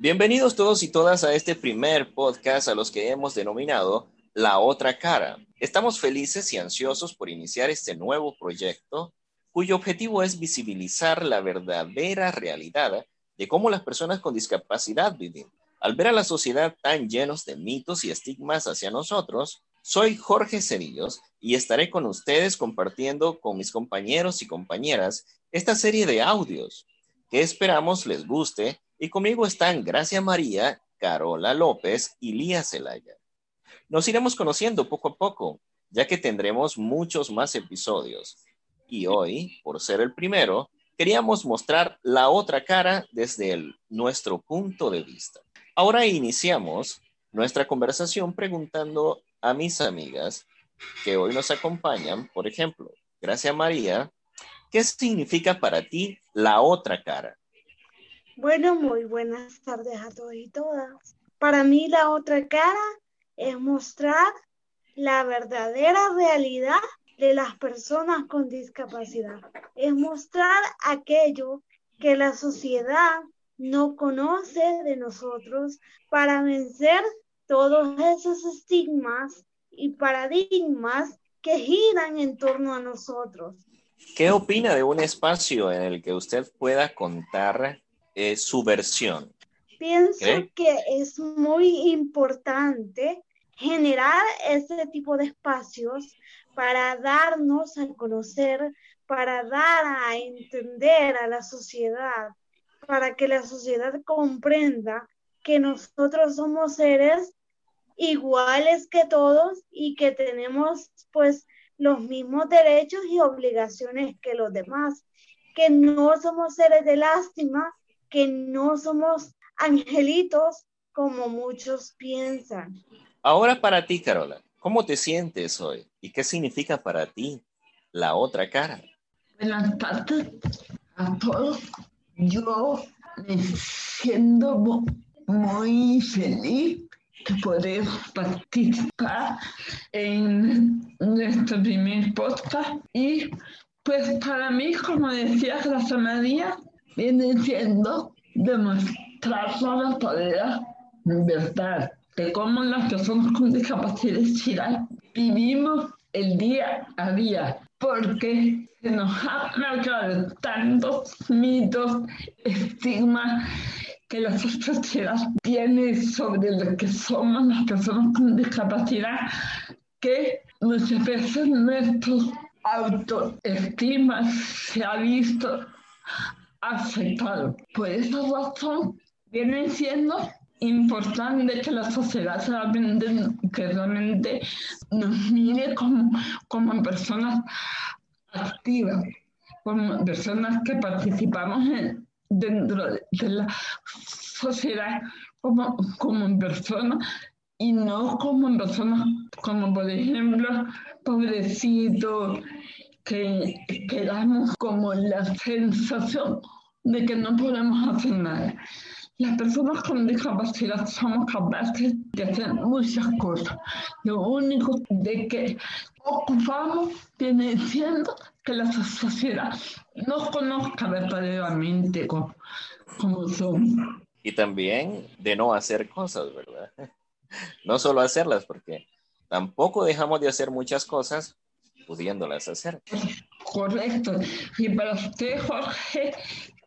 Bienvenidos todos y todas a este primer podcast a los que hemos denominado La Otra Cara. Estamos felices y ansiosos por iniciar este nuevo proyecto cuyo objetivo es visibilizar la verdadera realidad de cómo las personas con discapacidad viven. Al ver a la sociedad tan llenos de mitos y estigmas hacia nosotros, soy Jorge Cerillos y estaré con ustedes compartiendo con mis compañeros y compañeras esta serie de audios que esperamos les guste y conmigo están Gracia María, Carola López y Lía Celaya. Nos iremos conociendo poco a poco, ya que tendremos muchos más episodios. Y hoy, por ser el primero, queríamos mostrar la otra cara desde nuestro punto de vista. Ahora iniciamos nuestra conversación preguntando a mis amigas que hoy nos acompañan, por ejemplo, Gracia María, ¿qué significa para ti la otra cara? Bueno, muy buenas tardes a todos y todas. Para mí la otra cara es mostrar la verdadera realidad de las personas con discapacidad. Es mostrar aquello que la sociedad no conoce de nosotros para vencer todos esos estigmas y paradigmas que giran en torno a nosotros. ¿Qué opina de un espacio en el que usted pueda contar eh, su versión? Pienso que es muy importante generar ese tipo de espacios para darnos a conocer, para dar a entender a la sociedad, para que la sociedad comprenda que nosotros somos seres iguales que todos y que tenemos pues los mismos derechos y obligaciones que los demás, que no somos seres de lástima, que no somos angelitos como muchos piensan. Ahora para ti, Carola, ¿cómo te sientes hoy? ¿Y qué significa para ti la otra cara? Buenas tardes a todos. Yo me siento muy feliz de poder participar en nuestro primer podcast. Y pues para mí, como decía Rosa María, viene siendo demostrar la verdadera verdad de cómo las personas con discapacidad vivimos el día a día, porque se nos ha marcado tantos mitos, estigmas que la sociedad tiene sobre lo que somos las personas con discapacidad, que muchas veces nuestro autoestima se ha visto afectado. Por esa razón, viene siendo importante que la sociedad que realmente nos mire como, como personas activas, como personas que participamos dentro de la sociedad como, como personas y no como personas como por ejemplo pobrecitos que, que damos como la sensación de que no podemos hacer nada. Las personas con discapacidad somos capaces de hacer muchas cosas. Lo único de que ocupamos viene siendo que la sociedad nos conozca verdaderamente como, como somos. Y también de no hacer cosas, ¿verdad? No solo hacerlas, porque tampoco dejamos de hacer muchas cosas pudiéndolas hacer. Correcto. Y para usted, Jorge,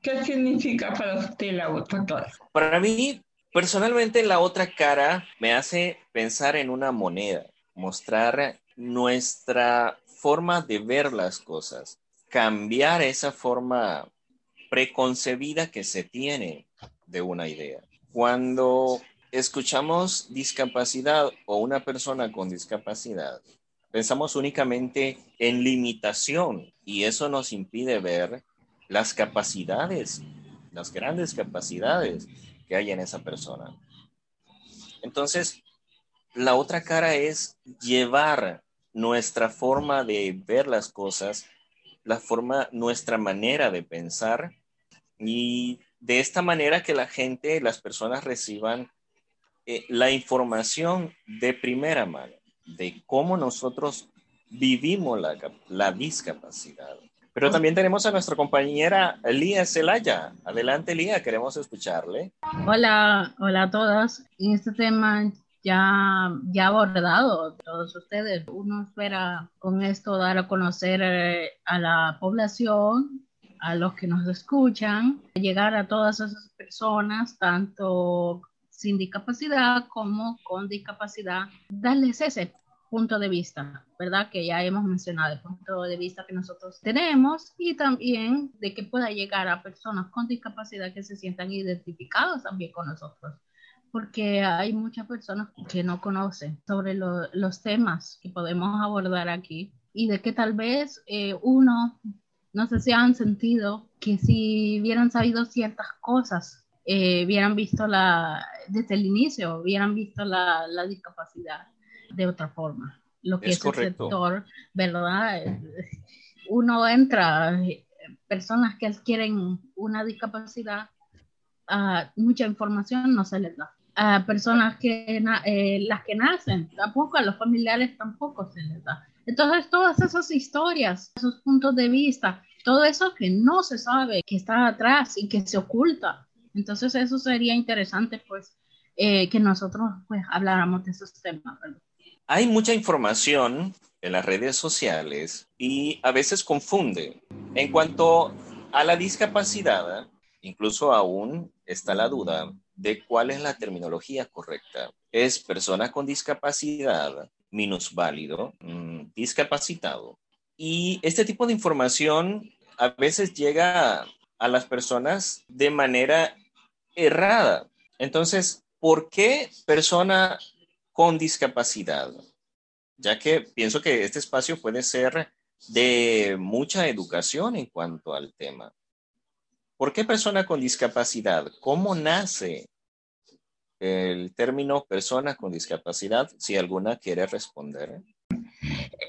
¿qué significa para usted la cara? Para mí, personalmente, la otra cara me hace pensar en una moneda, mostrar nuestra forma de ver las cosas, cambiar esa forma preconcebida que se tiene de una idea. Cuando escuchamos discapacidad o una persona con discapacidad, pensamos únicamente en limitación y eso nos impide ver las capacidades, las grandes capacidades que hay en esa persona. Entonces, la otra cara es llevar nuestra forma de ver las cosas, la forma, nuestra manera de pensar y de esta manera que la gente, las personas reciban eh, la información de primera mano de cómo nosotros vivimos la, la discapacidad. Pero también tenemos a nuestra compañera Lía Celaya. Adelante, Lía, queremos escucharle. Hola, hola a todos. En este tema ya, ya abordado todos ustedes. Uno espera con esto dar a conocer eh, a la población, a los que nos escuchan, llegar a todas esas personas, tanto sin discapacidad como con discapacidad, darles ese punto de vista, ¿verdad? Que ya hemos mencionado, el punto de vista que nosotros tenemos y también de que pueda llegar a personas con discapacidad que se sientan identificados también con nosotros, porque hay muchas personas que no conocen sobre los temas que podemos abordar aquí y de que tal vez eh, uno, no sé si han sentido que si hubieran sabido ciertas cosas, eh, hubieran visto la, desde el inicio, hubieran visto la, la discapacidad de otra forma. Lo que es, el sector, ¿verdad? Uno entra, personas que adquieren una discapacidad, mucha información no se les da. A personas que eh, las que nacen, tampoco a los familiares tampoco se les da. Entonces, todas esas historias, esos puntos de vista, todo eso que no se sabe, que está atrás y que se oculta. Entonces, eso sería interesante, pues, eh, que nosotros, pues, habláramos de esos temas, ¿verdad? Hay mucha información en las redes sociales y a veces confunde. En cuanto a la discapacidad, incluso aún está la duda de cuál es la terminología correcta. ¿Es persona con discapacidad, minusválido, mm, discapacitado? Y este tipo de información a veces llega a las personas de manera errada. Entonces, ¿por qué persona con discapacidad, ya que pienso que este espacio puede ser de mucha educación en cuanto al tema. ¿Por qué persona con discapacidad? ¿Cómo nace el término persona con discapacidad? Si alguna quiere responder.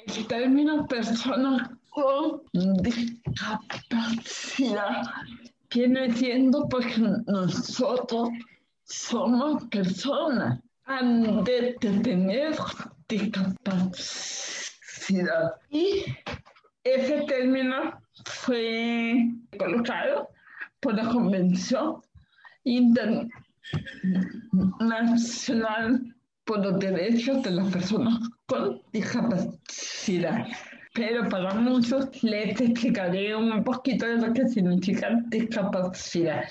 El término persona con discapacidad viene siendo porque nosotros somos personas han de tener discapacidad. Y ese término fue colocado por la Convención Internacional por los Derechos de las Personas con Discapacidad. Pero para muchos les explicaré un poquito de lo que significa discapacidad.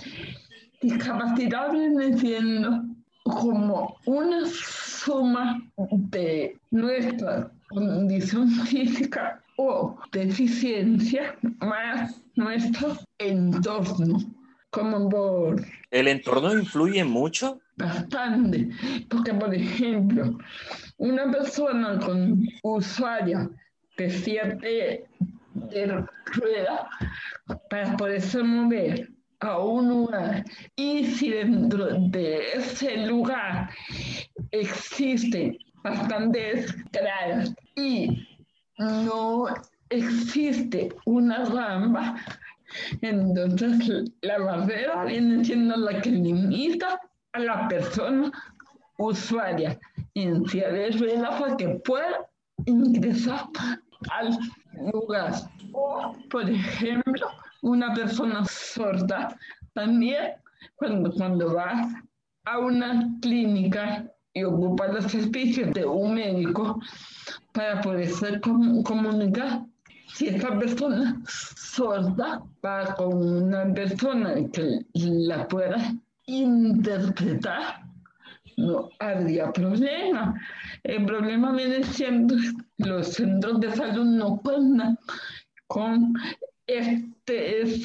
Discapacidad viene siendo como una suma de nuestra condición física o deficiencia más nuestro entorno. Como por... ¿El entorno influye mucho? Bastante, porque por ejemplo, una persona con usuaria de cierta de rueda para poderse mover a un lugar y si dentro de ese lugar existen bastantes gradas y no existe una rampa, entonces la barrera viene siendo la que limita a la persona usuaria en silla para que pueda ingresar al lugar. O, por ejemplo, una persona sorda también cuando, cuando va a una clínica y ocupa los servicios de un médico para poderse comunicar. Si esa persona sorda va con una persona que la pueda interpretar, no habría problema. El problema viene siendo los centros de salud no cuentan con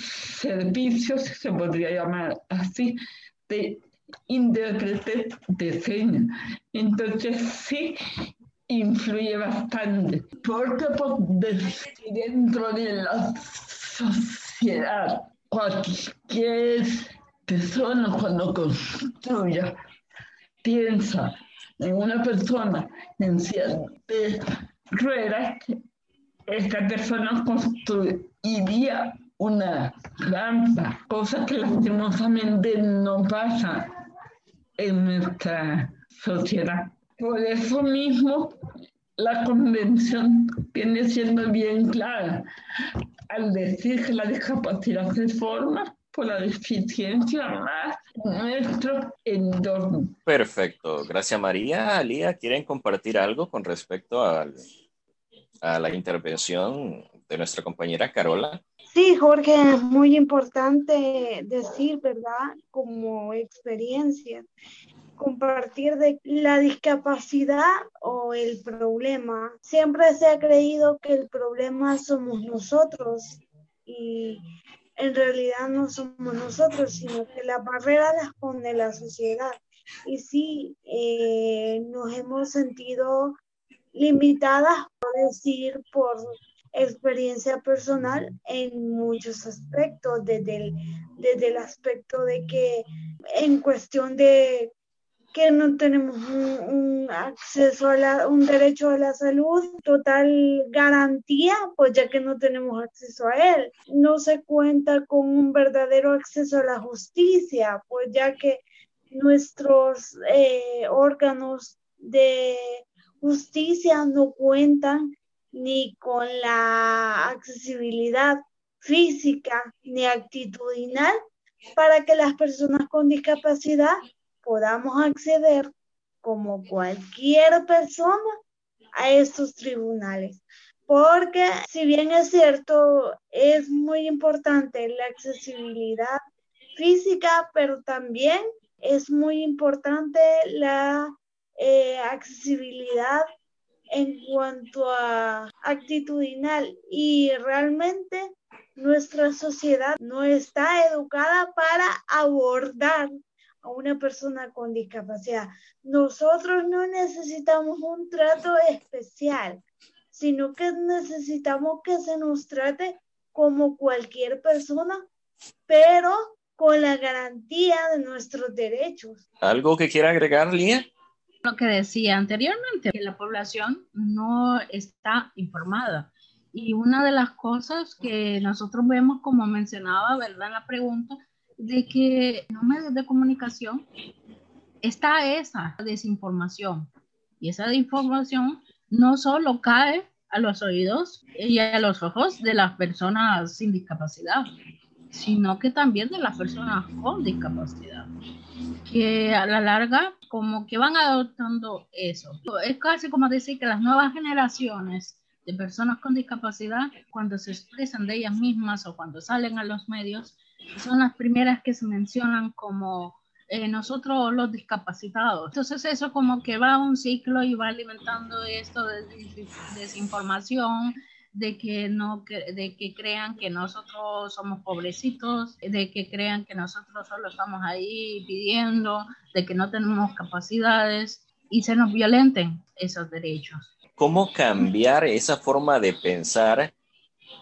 servicio, se podría llamar así, de intérprete de señas. Entonces sí influye bastante, porque dentro de la sociedad, cualquier persona cuando construya piensa en una persona en cierta ruedas, esta persona construiría una rampa, cosa que lastimosamente no pasa en nuestra sociedad. Por eso mismo la convención viene siendo bien clara al decir que la discapacidad se forma por la deficiencia más nuestro entorno. Perfecto, gracias María. Alía, ¿quieren compartir algo con respecto a la intervención de nuestra compañera Carola? Sí, Jorge, es muy importante decir, ¿verdad? Como experiencia, compartir de la discapacidad o el problema. Siempre se ha creído que el problema somos nosotros y en realidad no somos nosotros, sino que la barrera las pone la sociedad. Y sí, eh, nos hemos sentido limitadas, por decir, por experiencia personal en muchos aspectos, desde el, desde el aspecto de que en cuestión de que no tenemos un, acceso a la, un derecho a la salud, total garantía, pues ya que no tenemos acceso a él. No se cuenta con un verdadero acceso a la justicia, pues ya que nuestros eh, órganos de justicia no cuentan ni con la accesibilidad física ni actitudinal para que las personas con discapacidad podamos acceder como cualquier persona a estos tribunales. Porque si bien es cierto, es muy importante la accesibilidad física, pero también es muy importante la eh, accesibilidad en cuanto a actitudinal y realmente nuestra sociedad no está educada para abordar a una persona con discapacidad. Nosotros no necesitamos un trato especial, sino que necesitamos que se nos trate como cualquier persona, pero con la garantía de nuestros derechos. ¿Algo que quiera agregar, Lía? Lo que decía anteriormente, que la población no está informada. Y una de las cosas que nosotros vemos, como mencionaba, ¿verdad? En la pregunta, de que en los medios de comunicación está esa desinformación. Y esa desinformación no solo cae a los oídos y a los ojos de las personas sin discapacidad, sino que también de las personas con discapacidad, que a la larga como que van adoptando eso. Es casi como decir que las nuevas generaciones de personas con discapacidad, cuando se expresan de ellas mismas o cuando salen a los medios, son las primeras que se mencionan como eh, nosotros los discapacitados. Entonces eso como que va un ciclo y va alimentando esto de desinformación, de que no de que crean que nosotros somos pobrecitos, de que crean que nosotros solo estamos ahí pidiendo, de que no tenemos capacidades y se nos violenten esos derechos. ¿Cómo cambiar esa forma de pensar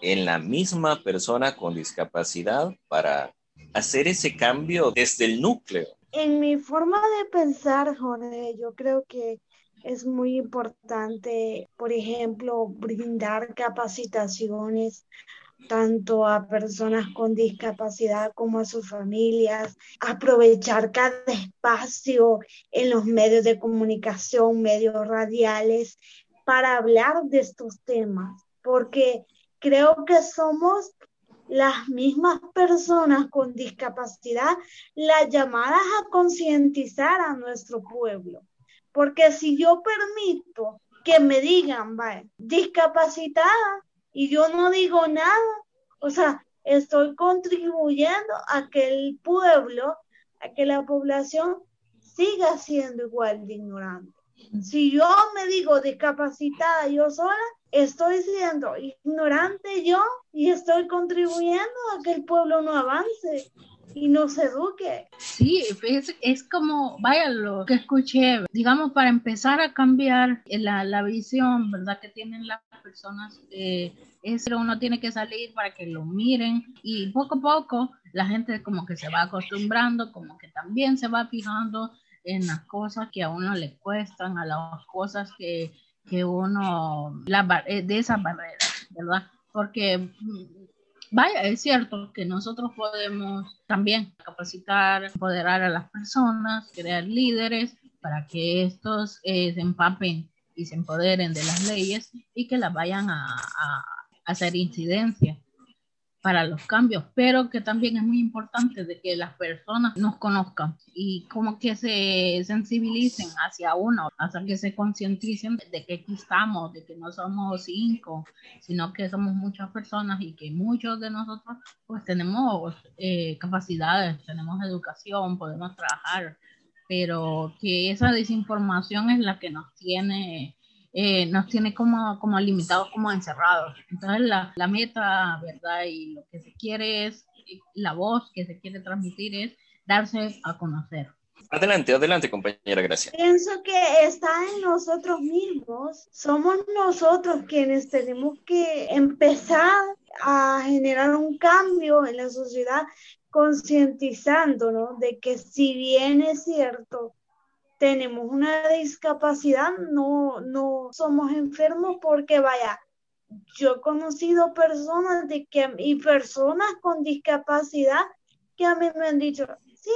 en la misma persona con discapacidad para hacer ese cambio desde el núcleo? En mi forma de pensar, Jorge, yo creo que es muy importante, por ejemplo, brindar capacitaciones tanto a personas con discapacidad como a sus familias, aprovechar cada espacio en los medios de comunicación, medios radiales, para hablar de estos temas, porque creo que somos las mismas personas con discapacidad las llamadas a concientizar a nuestro pueblo. Porque si yo permito que me digan, vaya, discapacitada, y yo no digo nada, o sea, estoy contribuyendo a que el pueblo, a que la población siga siendo igual de ignorante. Si yo me digo discapacitada yo sola, estoy siendo ignorante yo y estoy contribuyendo a que el pueblo no avance y no se eduque. Sí, es, es como, vaya, lo que escuché, digamos, para empezar a cambiar la, la visión, ¿verdad?, que tienen las personas, eh, es uno tiene que salir para que lo miren y poco a poco la gente como que se va acostumbrando, como que también se va fijando en las cosas que a uno le cuestan, a las cosas que, que uno, la, eh, de esas barreras, ¿verdad? Porque, mm, vaya, es cierto que nosotros podemos también capacitar, empoderar a las personas, crear líderes para que estos eh, se empapen y se empoderen de las leyes y que las vayan a, a hacer incidencia para los cambios, pero que también es muy importante de que las personas nos conozcan y como que se sensibilicen hacia uno, hasta que se concienticen de que aquí estamos, de que no somos cinco, sino que somos muchas personas y que muchos de nosotros pues tenemos eh, capacidades, tenemos educación, podemos trabajar, pero que esa desinformación es la que nos tiene eh, nos tiene como, como limitados, como encerrados. Entonces la, la meta, ¿verdad? Y lo que se quiere es, la voz que se quiere transmitir es darse a conocer. Adelante, adelante, compañera, gracias. Pienso que está en nosotros mismos. Somos nosotros quienes tenemos que empezar a generar un cambio en la sociedad concientizándonos de que si bien es cierto tenemos una discapacidad, no, no somos enfermos porque vaya, yo he conocido personas de que, y personas con discapacidad que a mí me han dicho, sí,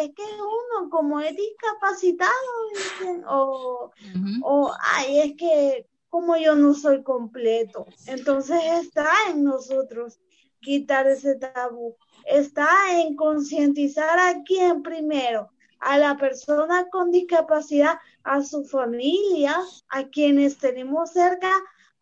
es que uno como es discapacitado, o, o, ay, es que como yo no soy completo. Entonces está en nosotros quitar ese tabú, está en concientizar a quién primero, a la persona con discapacidad, a su familia, a quienes tenemos cerca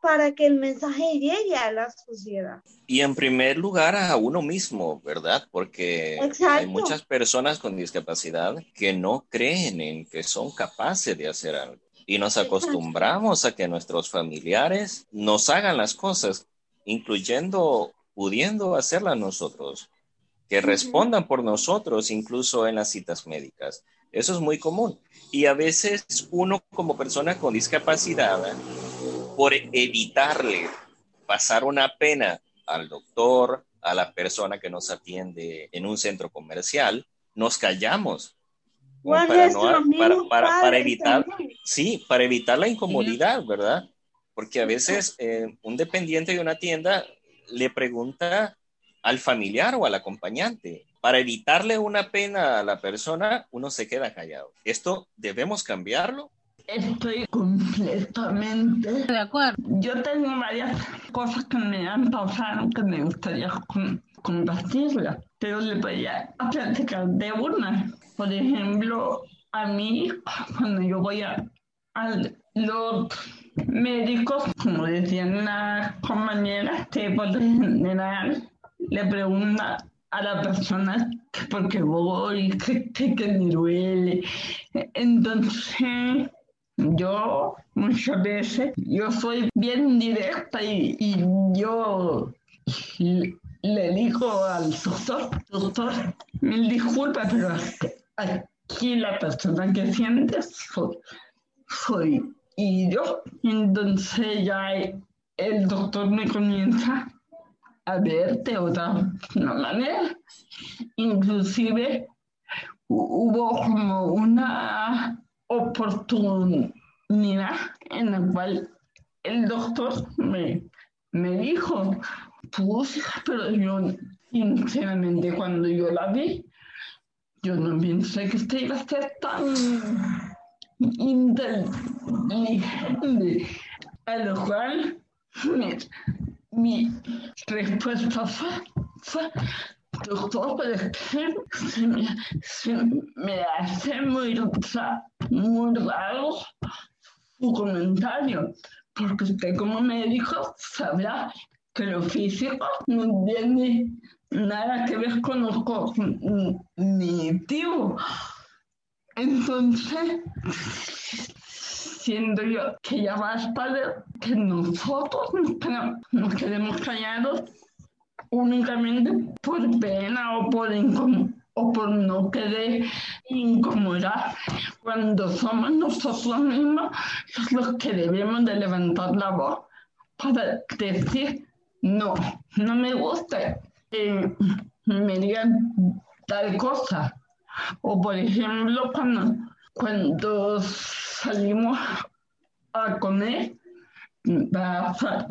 para que el mensaje llegue a la sociedad. Y en primer lugar a uno mismo, ¿verdad? Porque hay muchas personas con discapacidad que no creen en que son capaces de hacer algo. Y nos acostumbramos a que nuestros familiares nos hagan las cosas, incluyendo pudiendo hacerlas nosotros que respondan por nosotros, incluso en las citas médicas. Eso es muy común. Y a veces uno como persona con discapacidad, por evitarle pasar una pena al doctor, a la persona que nos atiende en un centro comercial, nos callamos. para, para, evitar, sí, para evitar la incomodidad, ¿verdad? Porque a veces eh, un dependiente de una tienda le pregunta al familiar o al acompañante. Para evitarle una pena a la persona, uno se queda callado. ¿Esto debemos cambiarlo? Estoy completamente de acuerdo. Yo tengo varias cosas que me han pasado que me gustaría compartirlas, pero le voy a platicar de una. Por ejemplo, a mí, cuando yo voy a, los médicos, como decían las compañeras, que por general le pregunta a la persona por qué voy, qué, me duele. Entonces, yo muchas veces, yo soy bien directa y, yo le digo al doctor, doctor, mil disculpas, pero aquí la persona que siente soy, soy y yo. Entonces ya el doctor me comienza a ver de otra manera. Inclusive hubo como una oportunidad en la cual el doctor me, me dijo, pues, pero yo, sinceramente, cuando yo la vi, yo no pensé que usted iba a ser tan inteligente, a lo cual, mi respuesta fue, fue es que se me, se me hace muy, muy raro su comentario, porque usted como médico sabrá que lo físico no tiene nada que ver con lo cognitivo. Entonces, siendo yo que ya basta de que nosotros nos quedemos callados únicamente por pena o por, o por no querer incomodar cuando somos nosotros mismos los que debemos de levantar la voz para decir no, no me gusta que me digan tal cosa. O por ejemplo, cuando, cuando salimos a comer, va a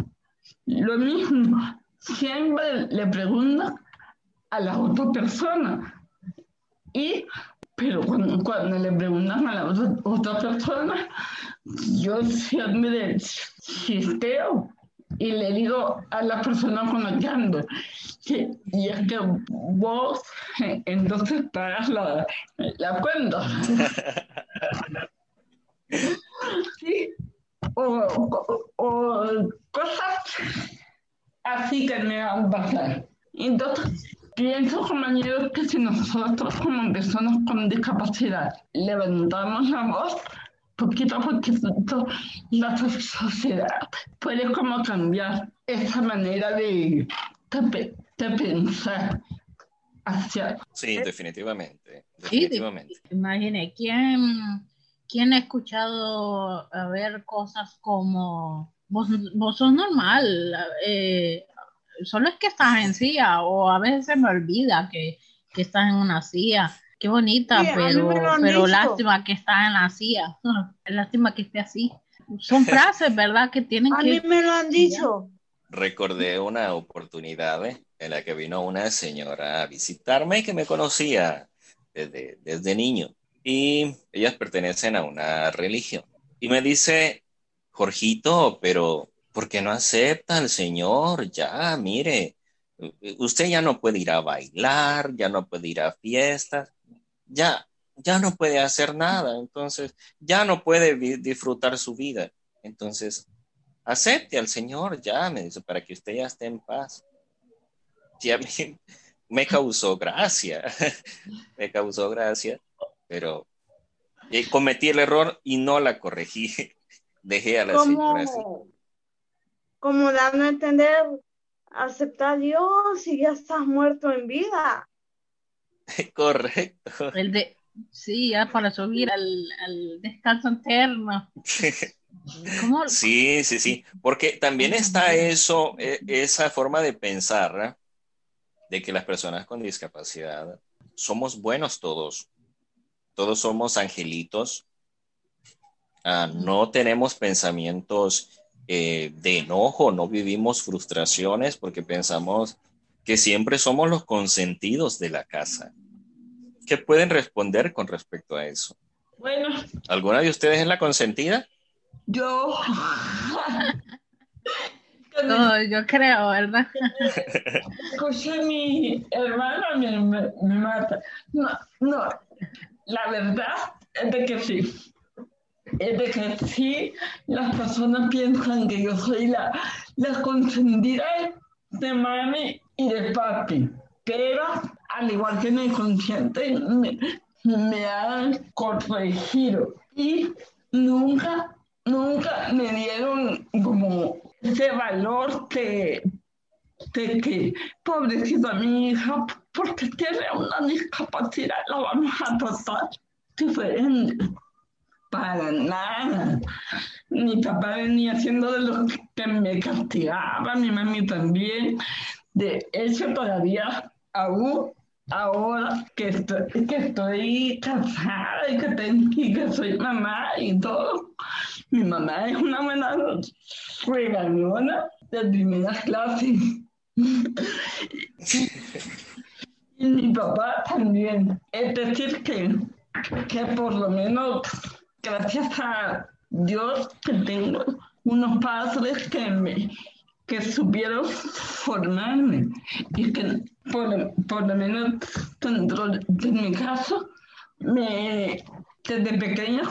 lo mismo. Siempre le pregunta a la otra persona. Y, pero cuando, le preguntan a la otra, persona, yo siempre chisteo y le digo a la persona con que y es que vos entonces pagas la, la cuenta. sí, o, o, cosas así que me van a pasar. Entonces, pienso, compañeros, que si nosotros como personas con discapacidad levantamos la voz, poquito a poquito la sociedad puede como cambiar esa manera de, de, pensar hacia... Sí, definitivamente, definitivamente. imagine, ¿quién, ¿quién ha escuchado a ver cosas como vos, vos sos normal, eh, solo es que estás en silla o a veces se me olvida que, que estás en una silla Qué bonita, pero, pero lástima que está en la silla. Lástima que esté así. Son frases, ¿verdad? Que tienen a que... A mí me lo han dicho. Recordé una oportunidad ¿eh? en la que vino una señora a visitarme que me conocía desde, desde niño. Y ellas pertenecen a una religión. Y me dice, Jorgito, pero ¿por qué no acepta al Señor? Ya, mire, usted ya no puede ir a bailar, ya no puede ir a fiestas ya, ya no puede hacer nada, entonces ya no puede disfrutar su vida. Entonces, acepte al Señor, ya, me dice, para que usted ya esté en paz. Y a mí me causó gracia, me causó gracia, pero eh, cometí el error y no la corregí. Dejé a la señora así. Como dando a entender, acepta a Dios y ya estás muerto en vida. Correcto. El de, sí, ya para subir al, al descanso interno. Sí, sí, sí, porque también está eso, e, esa forma de pensar, de que las personas con discapacidad somos buenos todos, todos somos angelitos, ah, no tenemos pensamientos eh, de enojo, no vivimos frustraciones porque pensamos que siempre somos los consentidos de la casa. ¿Qué pueden responder con respecto a eso? Bueno. ¿Alguna de ustedes es la consentida? Yo. No, yo creo, ¿verdad? Escuché mi hermano me, me, mata. No, no, la verdad es de que sí. Es de que sí, las personas piensan que yo soy la, la consentida de mami y de papi. Pero al igual que mi inconsciente, me, me han corregido y nunca, nunca me dieron como ese valor de, de que, pobrecita mi hija, porque tiene una discapacidad, la vamos a tratar diferente. Para nada. Mi papá venía haciendo de lo que me castigaba, mi mami también. De hecho, todavía aún ahora que estoy, que estoy casada y que, tengo, y que soy mamá y todo, mi mamá es una buena regañona de primera clase. y mi papá también. Es decir, que, que por lo menos, gracias a Dios, que tengo unos padres que me que supieron formarme y que por, lo menos dentro de mi caso, me, desde pequeño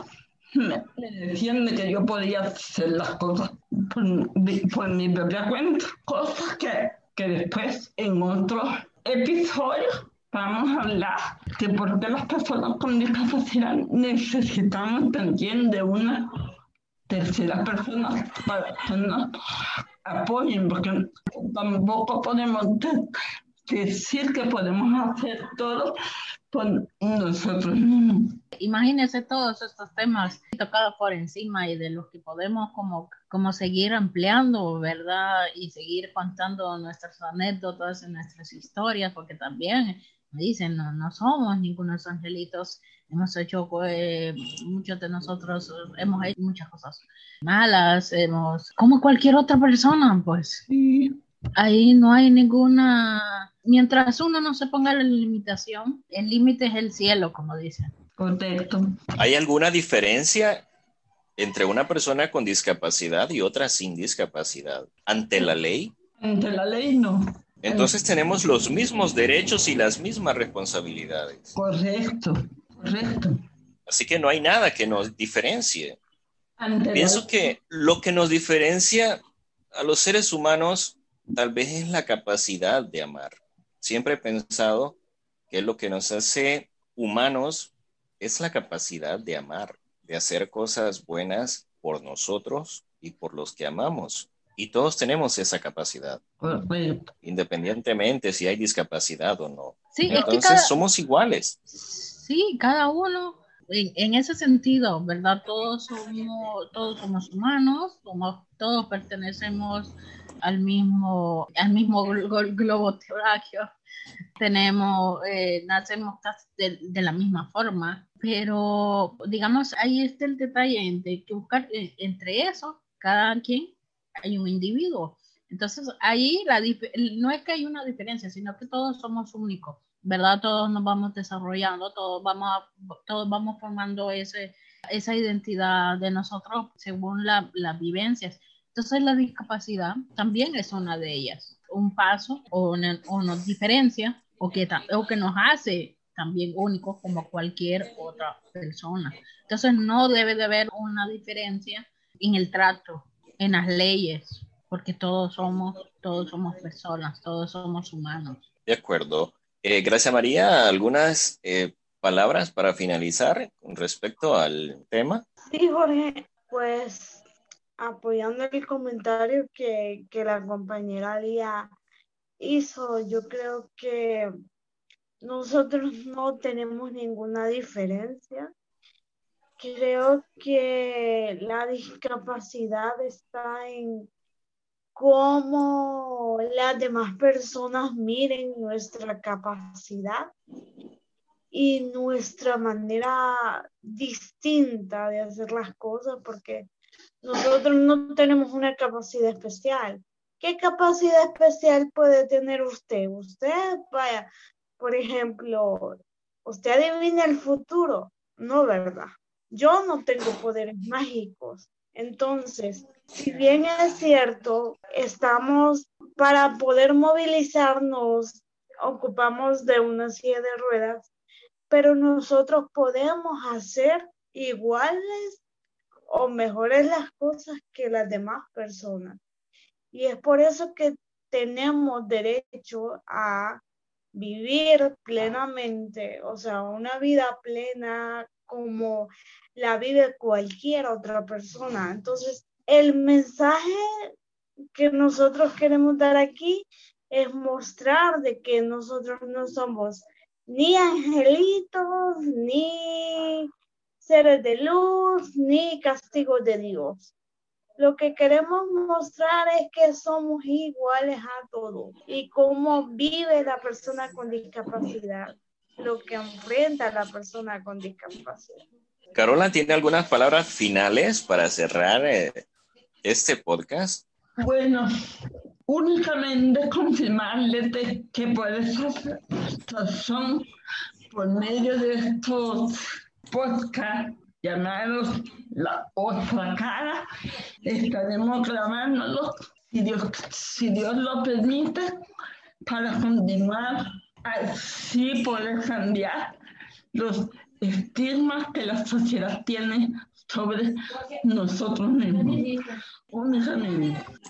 me, decían de que yo podía hacer las cosas por, por mi propia cuenta, cosas que, que después en otro episodio vamos a hablar de por qué las personas con discapacidad necesitamos también de una tercera persona para que nos apoyen, porque tampoco podemos decir que podemos hacer todo por nosotros mismos. Imagínense todos estos temas tocados por encima y de los que podemos como, como seguir ampliando, ¿verdad? Y seguir contando nuestras anécdotas y nuestras historias, porque también dicen, no, no somos ningunos angelitos, hemos hecho, eh, muchos de nosotros hemos hecho muchas cosas malas, hemos, como cualquier otra persona, pues. Ahí no hay ninguna, mientras uno no se ponga la limitación, el límite es el cielo, como dicen. Correcto. ¿Hay alguna diferencia entre una persona con discapacidad y otra sin discapacidad. Ante la ley. Ante la ley no. Entonces tenemos los mismos derechos y las mismas responsabilidades. Correcto, correcto. Así que no hay nada que nos diferencie. Pienso que lo que nos diferencia a los seres humanos tal vez es la capacidad de amar. Siempre he pensado que lo que nos hace humanos es la capacidad de amar, de hacer cosas buenas por nosotros y por los que amamos. Y todos tenemos esa capacidad, independientemente si hay discapacidad o no. Entonces somos iguales. Sí, cada uno en, ese sentido, ¿verdad? Todos somos, todos somos humanos, somos, todos pertenecemos al mismo, al mismo globo terráqueo. Tenemos, eh, nacemos de, de, la misma forma, pero digamos, ahí está el detalle de que buscar eh, entre eso, cada quien hay un individuo. Entonces, ahí la, no es que hay una diferencia, sino que todos somos únicos. ¿verdad? Todos nos vamos desarrollando, todos vamos, todos vamos formando ese, esa identidad de nosotros según la, las vivencias. Entonces la discapacidad también es una de ellas, un paso o, una, nos diferencia o que, o que nos hace también únicos como cualquier otra persona. Entonces no debe de haber una diferencia en el trato, en las leyes, porque todos somos, todos somos personas, todos somos humanos. De acuerdo. Eh, gracias María, ¿algunas eh, palabras para finalizar con respecto al tema? Sí, Jorge, pues apoyando el comentario que, que la compañera Lía hizo, yo creo que nosotros no tenemos ninguna diferencia. Creo que la discapacidad está en cómo las demás personas miren nuestra capacidad y nuestra manera distinta de hacer las cosas, porque nosotros no tenemos una capacidad especial. ¿Qué capacidad especial puede tener usted? Usted, vaya, por ejemplo, usted adivina el futuro, ¿no verdad? Yo no tengo poderes mágicos. Entonces, si bien es cierto, estamos para poder movilizarnos, ocupamos de una silla de ruedas, pero nosotros podemos hacer iguales o mejores las cosas que las demás personas. Y es por eso que tenemos derecho a vivir plenamente, o sea, una vida plena como la vive cualquier otra persona. Entonces, el mensaje que nosotros queremos dar aquí es mostrar de que nosotros no somos ni angelitos, ni seres de luz, ni castigos de Dios. Lo que queremos mostrar es que somos iguales a todos y cómo vive la persona con discapacidad, lo que enfrenta la persona con discapacidad. Carola, ¿tiene algunas palabras finales para cerrar eh, este podcast? Bueno, únicamente confirmarles de que por esa razón, por medio de estos podcasts llamados La Otra Cara, estaremos grabándolos, si Dios, si Dios lo permite, para continuar así poder cambiar los estigmas que la sociedad tiene sobre nosotros mismos.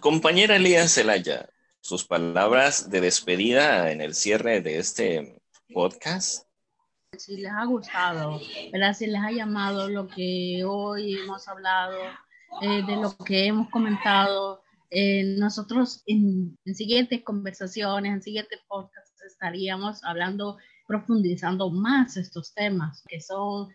Compañera Elías Zelaya, sus palabras de despedida en el cierre de este podcast. Si les ha gustado, ¿verdad? si les ha llamado lo que hoy hemos hablado, eh, de lo que hemos comentado, eh, nosotros en, en, siguientes conversaciones, en siguientes podcasts estaríamos hablando, profundizando más estos temas que son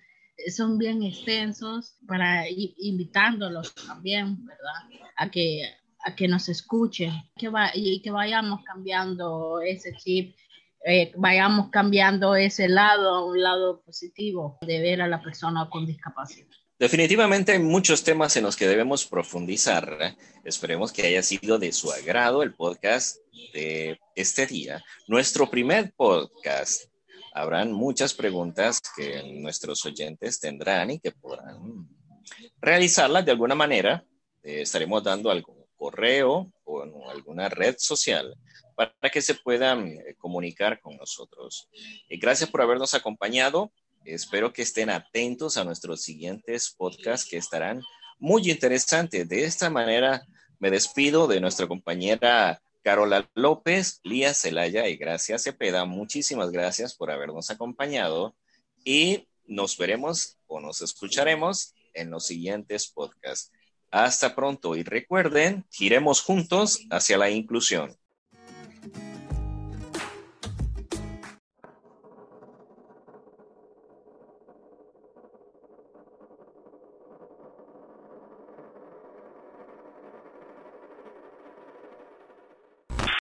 son bien extensos para invitándolos también, ¿verdad? A que, a que nos escuchen que va, y que vayamos cambiando ese chip, eh, vayamos cambiando ese lado a un lado positivo de ver a la persona con discapacidad. Definitivamente hay muchos temas en los que debemos profundizar. Esperemos que haya sido de su agrado el podcast de este día. Nuestro primer podcast habrán muchas preguntas que nuestros oyentes tendrán y que podrán realizarla de alguna manera. Eh, estaremos dando algún correo o alguna red social para que se puedan eh, comunicar con nosotros. Y gracias por habernos acompañado. Espero que estén atentos a nuestros siguientes podcasts que estarán muy interesantes. De esta manera me despido de nuestra compañera Carola López, Lía Celaya y Gracias Cepeda. Muchísimas gracias por habernos acompañado y nos veremos o nos escucharemos en los siguientes podcasts. Hasta pronto y recuerden, giremos juntos hacia la inclusión.